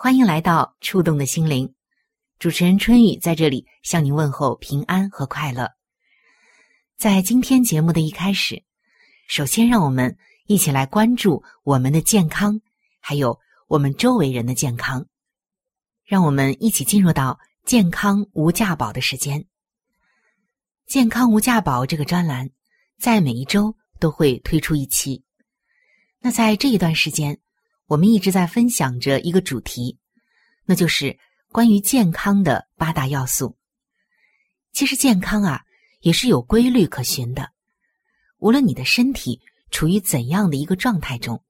欢迎来到触动的心灵，主持人春雨在这里向您问候平安和快乐。在今天节目的一开始，首先让我们一起来关注我们的健康，还有我们周围人的健康。让我们一起进入到健康无价宝的时间。健康无价宝这个专栏在每一周都会推出一期。那在这一段时间。我们一直在分享着一个主题，那就是关于健康的八大要素。其实健康啊，也是有规律可循的。无论你的身体处于怎样的一个状态中，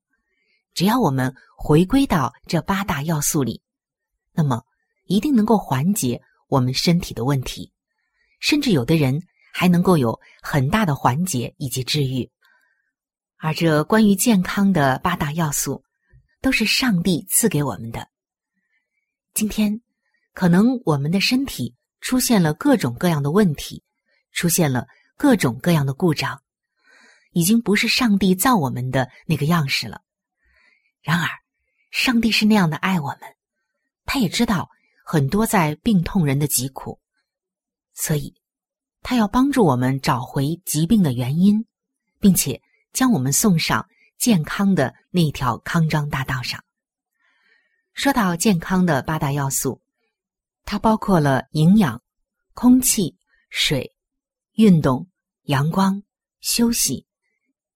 只要我们回归到这八大要素里，那么一定能够缓解我们身体的问题，甚至有的人还能够有很大的缓解以及治愈。而这关于健康的八大要素。都是上帝赐给我们的。今天，可能我们的身体出现了各种各样的问题，出现了各种各样的故障，已经不是上帝造我们的那个样式了。然而，上帝是那样的爱我们，他也知道很多在病痛人的疾苦，所以，他要帮助我们找回疾病的原因，并且将我们送上。健康的那条康庄大道上，说到健康的八大要素，它包括了营养、空气、水、运动、阳光、休息、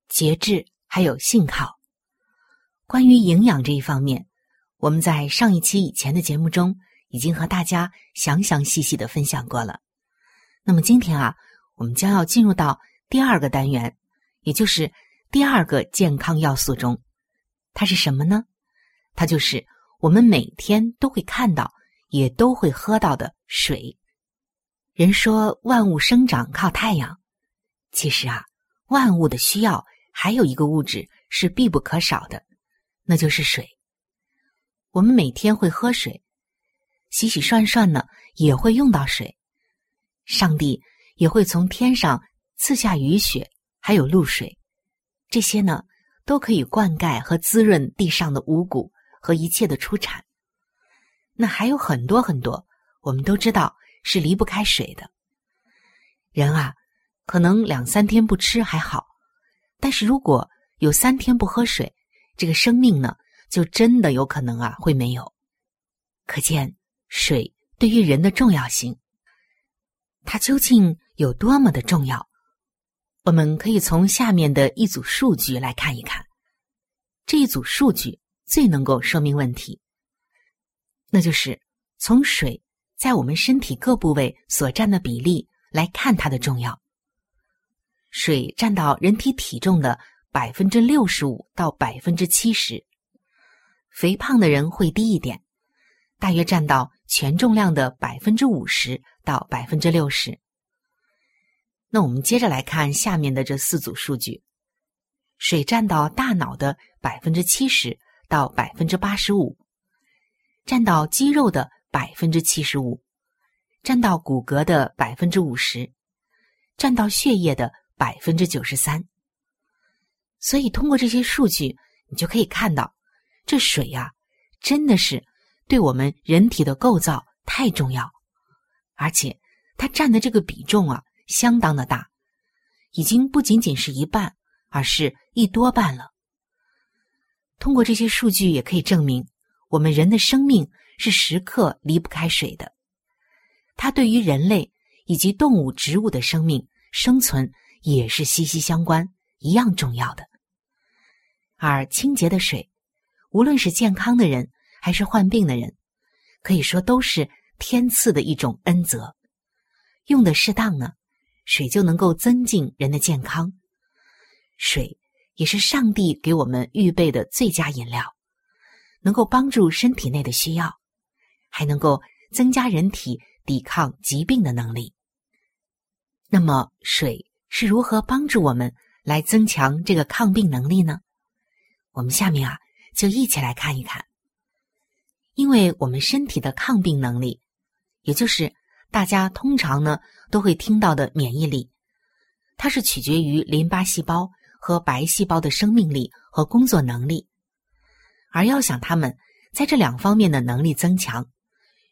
节制，还有信号。关于营养这一方面，我们在上一期以前的节目中已经和大家详详细细的分享过了。那么今天啊，我们将要进入到第二个单元，也就是。第二个健康要素中，它是什么呢？它就是我们每天都会看到，也都会喝到的水。人说万物生长靠太阳，其实啊，万物的需要还有一个物质是必不可少的，那就是水。我们每天会喝水，洗洗涮涮呢也会用到水。上帝也会从天上赐下雨雪，还有露水。这些呢，都可以灌溉和滋润地上的五谷和一切的出产。那还有很多很多，我们都知道是离不开水的。人啊，可能两三天不吃还好，但是如果有三天不喝水，这个生命呢，就真的有可能啊会没有。可见水对于人的重要性，它究竟有多么的重要？我们可以从下面的一组数据来看一看，这一组数据最能够说明问题，那就是从水在我们身体各部位所占的比例来看它的重要。水占到人体体重的百分之六十五到百分之七十，肥胖的人会低一点，大约占到全重量的百分之五十到百分之六十。那我们接着来看下面的这四组数据：水占到大脑的百分之七十到百分之八十五，占到肌肉的百分之七十五，占到骨骼的百分之五十，占到血液的百分之九十三。所以，通过这些数据，你就可以看到，这水呀，真的是对我们人体的构造太重要，而且它占的这个比重啊，相当的大，已经不仅仅是一半，而是一多半了。通过这些数据，也可以证明，我们人的生命是时刻离不开水的。它对于人类以及动物、植物的生命生存也是息息相关，一样重要的。而清洁的水，无论是健康的人还是患病的人，可以说都是天赐的一种恩泽。用的适当呢，水就能够增进人的健康。水。也是上帝给我们预备的最佳饮料，能够帮助身体内的需要，还能够增加人体抵抗疾病的能力。那么，水是如何帮助我们来增强这个抗病能力呢？我们下面啊，就一起来看一看。因为我们身体的抗病能力，也就是大家通常呢都会听到的免疫力，它是取决于淋巴细胞。和白细胞的生命力和工作能力，而要想它们在这两方面的能力增强，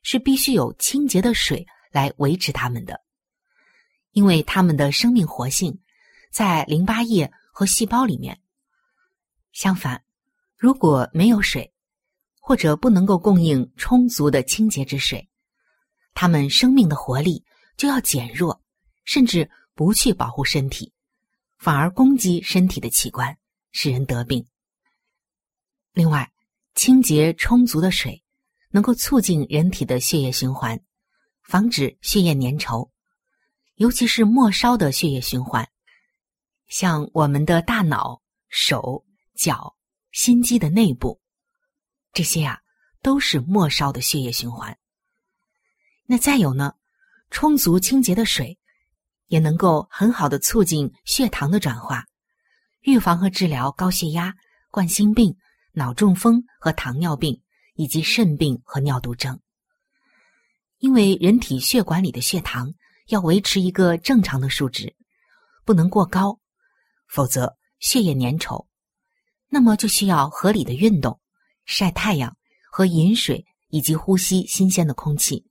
是必须有清洁的水来维持它们的，因为它们的生命活性在淋巴液和细胞里面。相反，如果没有水，或者不能够供应充足的清洁之水，它们生命的活力就要减弱，甚至不去保护身体。反而攻击身体的器官，使人得病。另外，清洁充足的水能够促进人体的血液循环，防止血液粘稠，尤其是末梢的血液循环，像我们的大脑、手脚、心肌的内部，这些啊都是末梢的血液循环。那再有呢，充足清洁的水。也能够很好的促进血糖的转化，预防和治疗高血压、冠心病、脑中风和糖尿病，以及肾病和尿毒症。因为人体血管里的血糖要维持一个正常的数值，不能过高，否则血液粘稠。那么就需要合理的运动、晒太阳和饮水，以及呼吸新鲜的空气，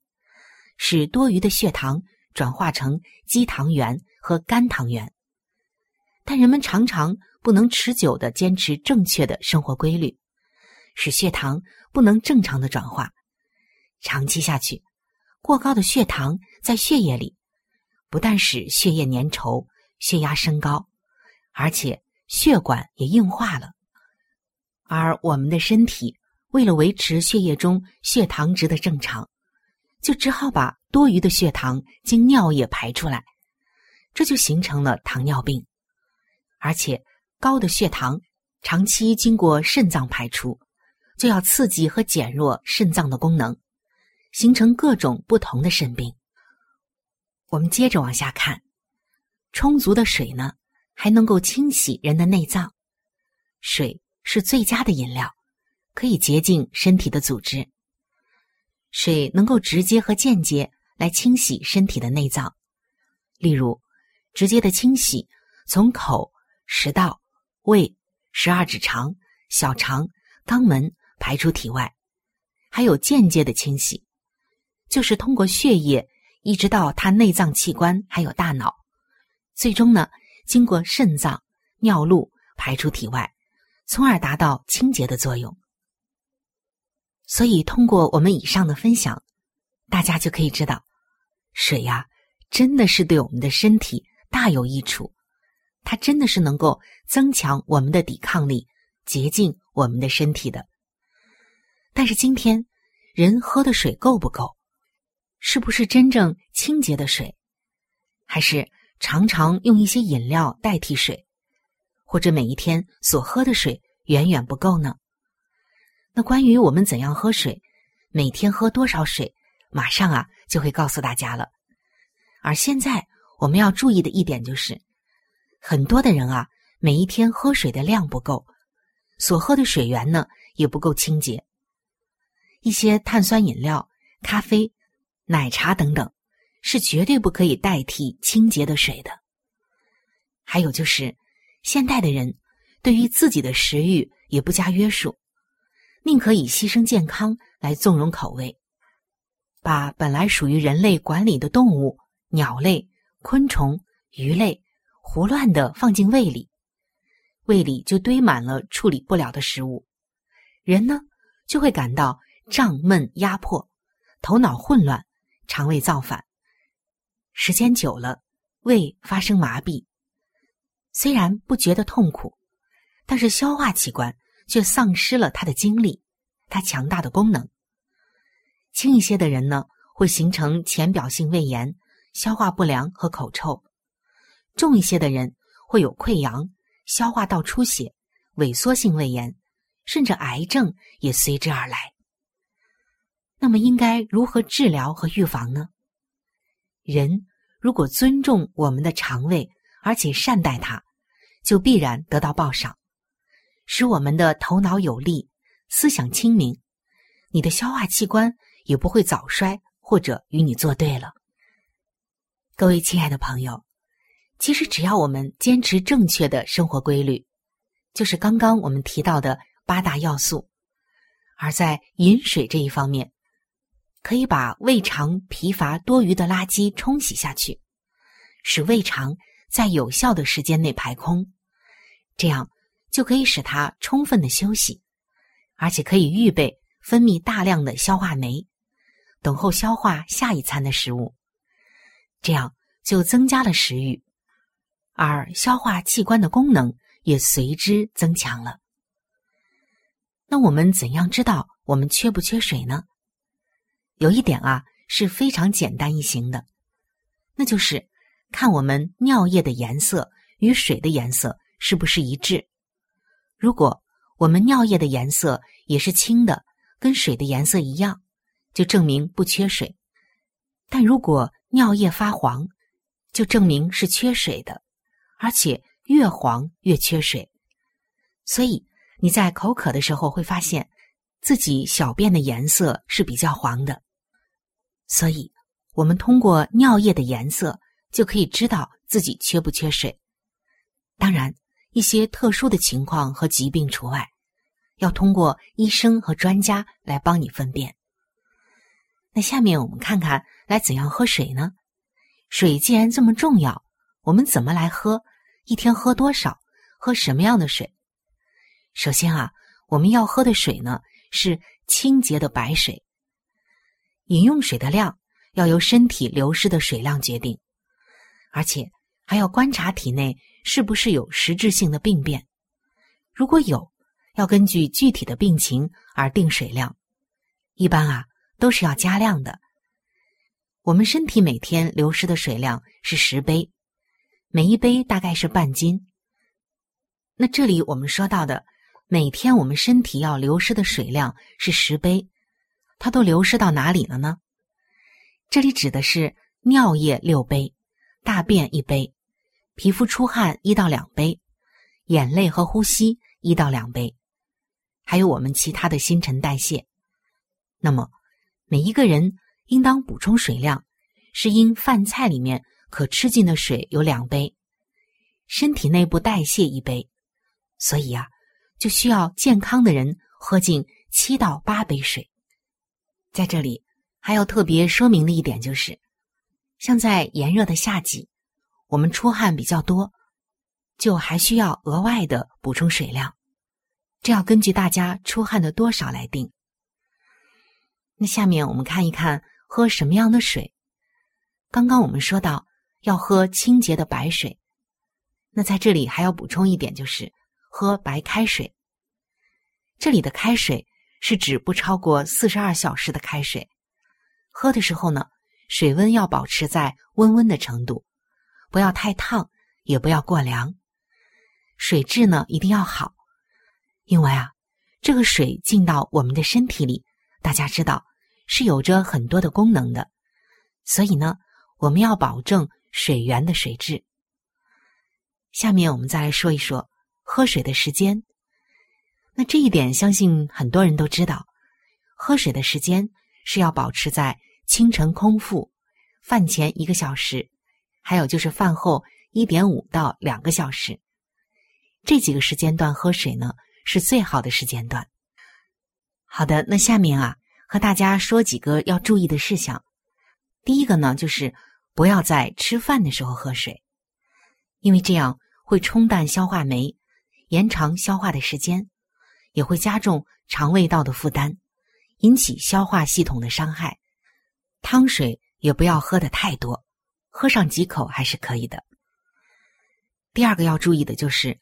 使多余的血糖。转化成肌糖原和肝糖原，但人们常常不能持久的坚持正确的生活规律，使血糖不能正常的转化。长期下去，过高的血糖在血液里，不但使血液粘稠、血压升高，而且血管也硬化了。而我们的身体为了维持血液中血糖值的正常，就只好把。多余的血糖经尿液排出来，这就形成了糖尿病。而且高的血糖长期经过肾脏排出，就要刺激和减弱肾脏的功能，形成各种不同的肾病。我们接着往下看，充足的水呢，还能够清洗人的内脏。水是最佳的饮料，可以洁净身体的组织。水能够直接和间接。来清洗身体的内脏，例如直接的清洗，从口、食道、胃、十二指肠、小肠、肛门排出体外；还有间接的清洗，就是通过血液一直到它内脏器官还有大脑，最终呢经过肾脏、尿路排出体外，从而达到清洁的作用。所以，通过我们以上的分享，大家就可以知道。水呀，真的是对我们的身体大有益处，它真的是能够增强我们的抵抗力，洁净我们的身体的。但是今天人喝的水够不够？是不是真正清洁的水？还是常常用一些饮料代替水，或者每一天所喝的水远远不够呢？那关于我们怎样喝水，每天喝多少水？马上啊，就会告诉大家了。而现在我们要注意的一点就是，很多的人啊，每一天喝水的量不够，所喝的水源呢也不够清洁。一些碳酸饮料、咖啡、奶茶等等，是绝对不可以代替清洁的水的。还有就是，现代的人对于自己的食欲也不加约束，宁可以牺牲健康来纵容口味，把本来属于人类管理的动物、鸟类、昆虫、鱼类胡乱的放进胃里，胃里就堆满了处理不了的食物，人呢就会感到胀闷压迫，头脑混乱，肠胃造反，时间久了，胃发生麻痹。虽然不觉得痛苦，但是消化器官却丧失了它的精力，它强大的功能。轻一些的人呢，会形成浅表性胃炎、消化不良和口臭；重一些的人会有溃疡、消化道出血、萎缩性胃炎，甚至癌症也随之而来。那么，应该如何治疗和预防呢？人如果尊重我们的肠胃，而且善待它。就必然得到报赏，使我们的头脑有力，思想清明，你的消化器官也不会早衰或者与你作对了。各位亲爱的朋友，其实只要我们坚持正确的生活规律，就是刚刚我们提到的八大要素，而在饮水这一方面，可以把胃肠疲乏多余的垃圾冲洗下去，使胃肠。在有效的时间内排空，这样就可以使它充分的休息，而且可以预备分泌大量的消化酶，等候消化下一餐的食物。这样就增加了食欲，而消化器官的功能也随之增强了。那我们怎样知道我们缺不缺水呢？有一点啊是非常简单易行的，那就是。看我们尿液的颜色与水的颜色是不是一致？如果我们尿液的颜色也是青的，跟水的颜色一样，就证明不缺水；但如果尿液发黄，就证明是缺水的，而且越黄越缺水。所以你在口渴的时候会发现自己小便的颜色是比较黄的。所以，我们通过尿液的颜色。就可以知道自己缺不缺水。当然，一些特殊的情况和疾病除外，要通过医生和专家来帮你分辨。那下面我们看看来怎样喝水呢？水既然这么重要，我们怎么来喝？一天喝多少？喝什么样的水？首先啊，我们要喝的水呢是清洁的白水。饮用水的量要由身体流失的水量决定。而且还要观察体内是不是有实质性的病变，如果有，要根据具体的病情而定水量。一般啊都是要加量的。我们身体每天流失的水量是十杯，每一杯大概是半斤。那这里我们说到的每天我们身体要流失的水量是十杯，它都流失到哪里了呢？这里指的是尿液六杯。大便一杯，皮肤出汗一到两杯，眼泪和呼吸一到两杯，还有我们其他的新陈代谢。那么，每一个人应当补充水量，是因饭菜里面可吃进的水有两杯，身体内部代谢一杯，所以啊，就需要健康的人喝进七到八杯水。在这里还要特别说明的一点就是。像在炎热的夏季，我们出汗比较多，就还需要额外的补充水量，这要根据大家出汗的多少来定。那下面我们看一看喝什么样的水。刚刚我们说到要喝清洁的白水，那在这里还要补充一点，就是喝白开水。这里的开水是指不超过四十二小时的开水，喝的时候呢。水温要保持在温温的程度，不要太烫，也不要过凉。水质呢一定要好，因为啊，这个水进到我们的身体里，大家知道是有着很多的功能的，所以呢，我们要保证水源的水质。下面我们再来说一说喝水的时间。那这一点，相信很多人都知道，喝水的时间是要保持在清晨空腹、饭前一个小时，还有就是饭后一点五到两个小时，这几个时间段喝水呢是最好的时间段。好的，那下面啊和大家说几个要注意的事项。第一个呢就是不要在吃饭的时候喝水，因为这样会冲淡消化酶，延长消化的时间，也会加重肠胃道的负担。引起消化系统的伤害，汤水也不要喝的太多，喝上几口还是可以的。第二个要注意的就是，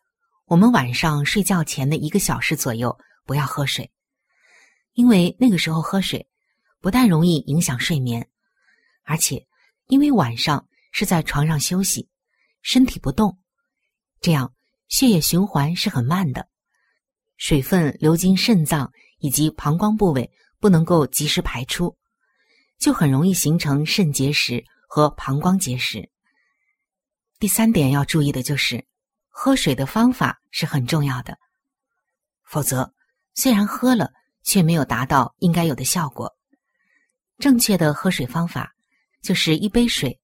我们晚上睡觉前的一个小时左右不要喝水，因为那个时候喝水不但容易影响睡眠，而且因为晚上是在床上休息，身体不动，这样血液循环是很慢的，水分流经肾脏以及膀胱部位。不能够及时排出，就很容易形成肾结石和膀胱结石。第三点要注意的就是，喝水的方法是很重要的，否则虽然喝了，却没有达到应该有的效果。正确的喝水方法就是一杯水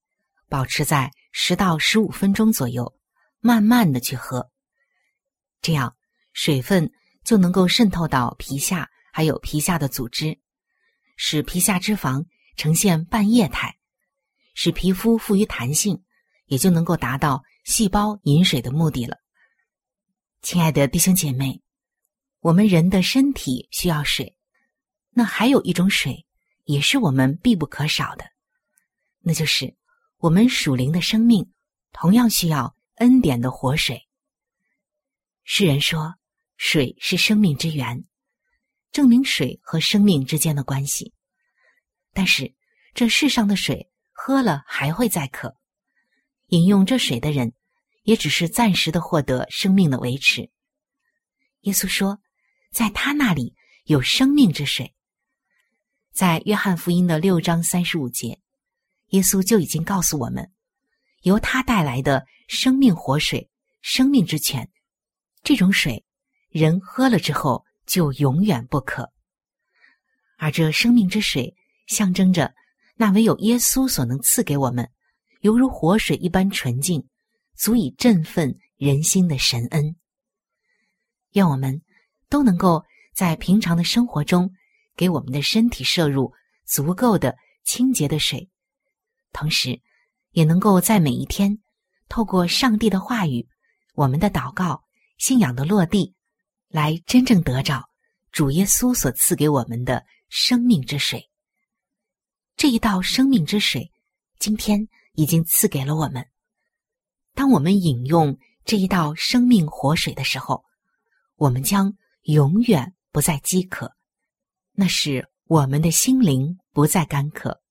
保持在十到十五分钟左右，慢慢的去喝，这样水分就能够渗透到皮下。还有皮下的组织，使皮下脂肪呈现半液态，使皮肤富于弹性，也就能够达到细胞饮水的目的了。亲爱的弟兄姐妹，我们人的身体需要水，那还有一种水也是我们必不可少的，那就是我们属灵的生命同样需要恩典的活水。世人说，水是生命之源。证明水和生命之间的关系，但是这世上的水喝了还会再渴，饮用这水的人也只是暂时的获得生命的维持。耶稣说，在他那里有生命之水。在约翰福音的六章三十五节，耶稣就已经告诉我们，由他带来的生命活水、生命之泉，这种水人喝了之后。就永远不渴，而这生命之水象征着那唯有耶稣所能赐给我们，犹如活水一般纯净，足以振奋人心的神恩。愿我们都能够在平常的生活中，给我们的身体摄入足够的清洁的水，同时也能够在每一天，透过上帝的话语、我们的祷告、信仰的落地。来真正得着主耶稣所赐给我们的生命之水。这一道生命之水，今天已经赐给了我们。当我们饮用这一道生命活水的时候，我们将永远不再饥渴，那是我们的心灵不再干渴，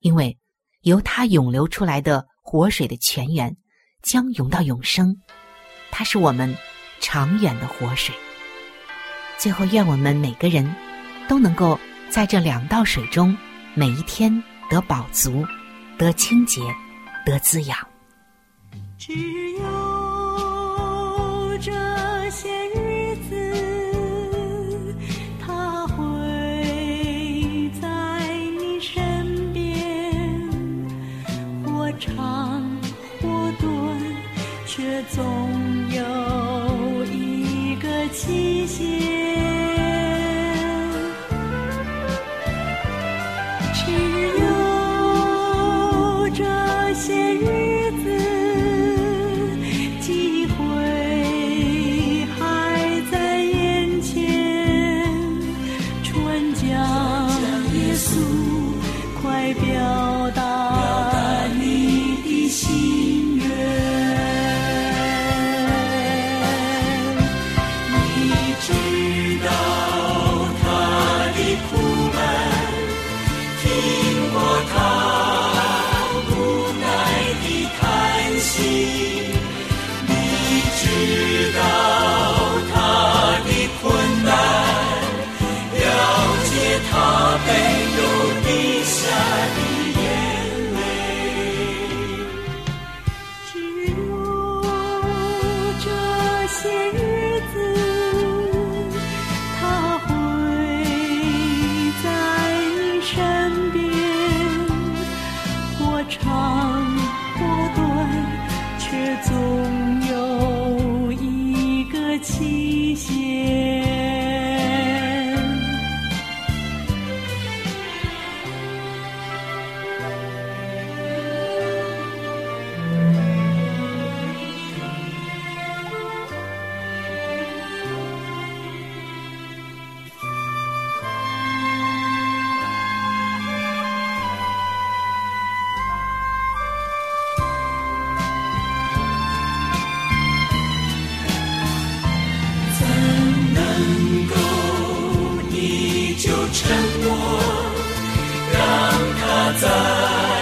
因为由它涌流出来的活水的泉源将涌到永生，它是我们。长远的活水。最后，愿我们每个人都能够在这两道水中，每一天得饱足，得清洁，得滋养。只有这些日子，他会在你身边，或长或短，却总有一个。期限。在能够你就沉默让他在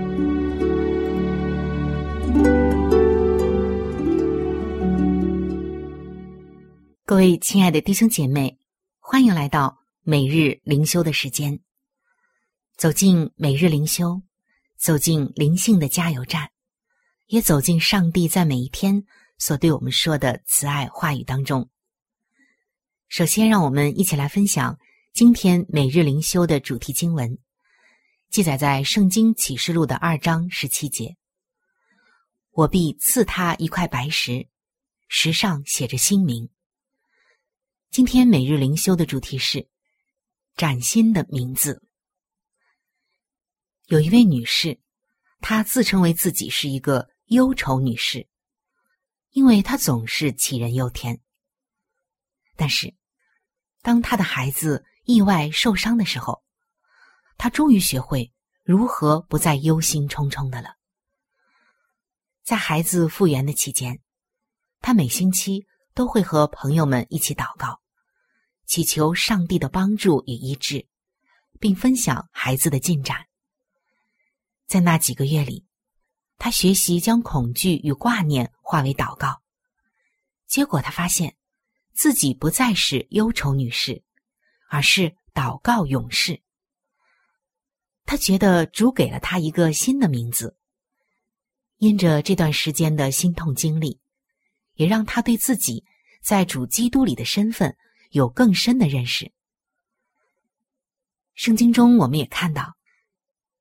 各位亲爱的弟兄姐妹，欢迎来到每日灵修的时间。走进每日灵修，走进灵性的加油站，也走进上帝在每一天所对我们说的慈爱话语当中。首先，让我们一起来分享今天每日灵修的主题经文，记载在《圣经启示录》的二章十七节：“我必赐他一块白石，石上写着新名。”今天每日灵修的主题是“崭新的名字”。有一位女士，她自称为自己是一个忧愁女士，因为她总是杞人忧天。但是，当她的孩子意外受伤的时候，她终于学会如何不再忧心忡忡的了。在孩子复原的期间，她每星期都会和朋友们一起祷告。祈求上帝的帮助与医治，并分享孩子的进展。在那几个月里，他学习将恐惧与挂念化为祷告。结果，他发现自己不再是忧愁女士，而是祷告勇士。他觉得主给了他一个新的名字。因着这段时间的心痛经历，也让他对自己在主基督里的身份。有更深的认识。圣经中，我们也看到，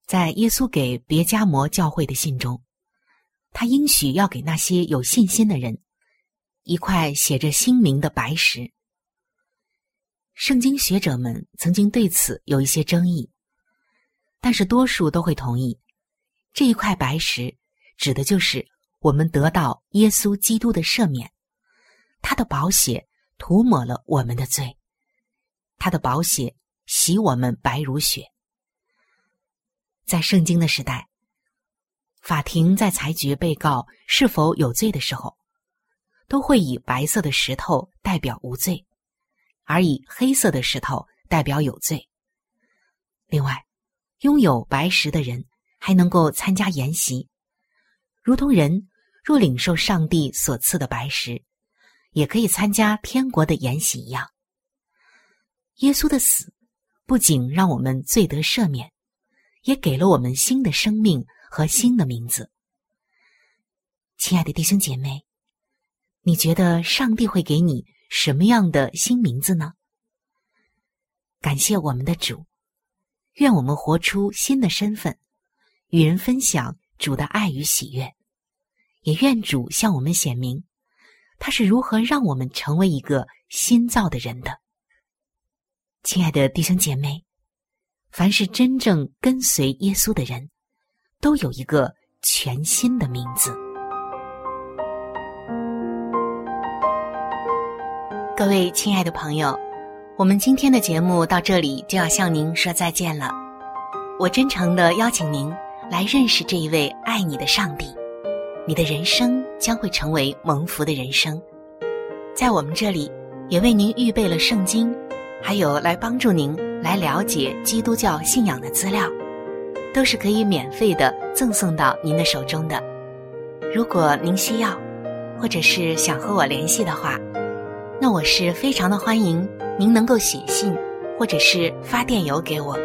在耶稣给别加摩教会的信中，他应许要给那些有信心的人一块写着新名的白石。圣经学者们曾经对此有一些争议，但是多数都会同意，这一块白石指的就是我们得到耶稣基督的赦免，他的宝血。涂抹了我们的罪，他的宝血洗我们白如雪。在圣经的时代，法庭在裁决被告是否有罪的时候，都会以白色的石头代表无罪，而以黑色的石头代表有罪。另外，拥有白石的人还能够参加筵席，如同人若领受上帝所赐的白石。也可以参加天国的筵席一样。耶稣的死不仅让我们罪得赦免，也给了我们新的生命和新的名字。亲爱的弟兄姐妹，你觉得上帝会给你什么样的新名字呢？感谢我们的主，愿我们活出新的身份，与人分享主的爱与喜悦，也愿主向我们显明。他是如何让我们成为一个新造的人的？亲爱的弟兄姐妹，凡是真正跟随耶稣的人，都有一个全新的名字。各位亲爱的朋友，我们今天的节目到这里就要向您说再见了。我真诚的邀请您来认识这一位爱你的上帝。你的人生将会成为蒙福的人生，在我们这里也为您预备了圣经，还有来帮助您来了解基督教信仰的资料，都是可以免费的赠送到您的手中的。如果您需要，或者是想和我联系的话，那我是非常的欢迎您能够写信或者是发电邮给我。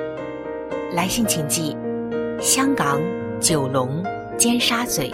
来信请寄：香港九龙尖沙咀。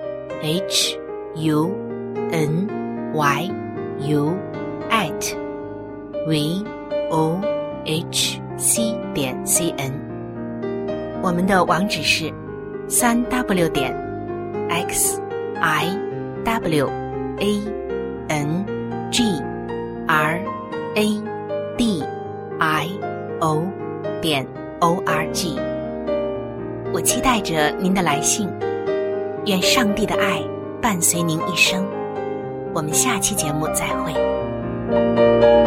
h u n y u at v o h c 点 c n。我们的网址是三 w 点 x i w a n g r a d i。o 点 o r g，我期待着您的来信，愿上帝的爱伴随您一生。我们下期节目再会。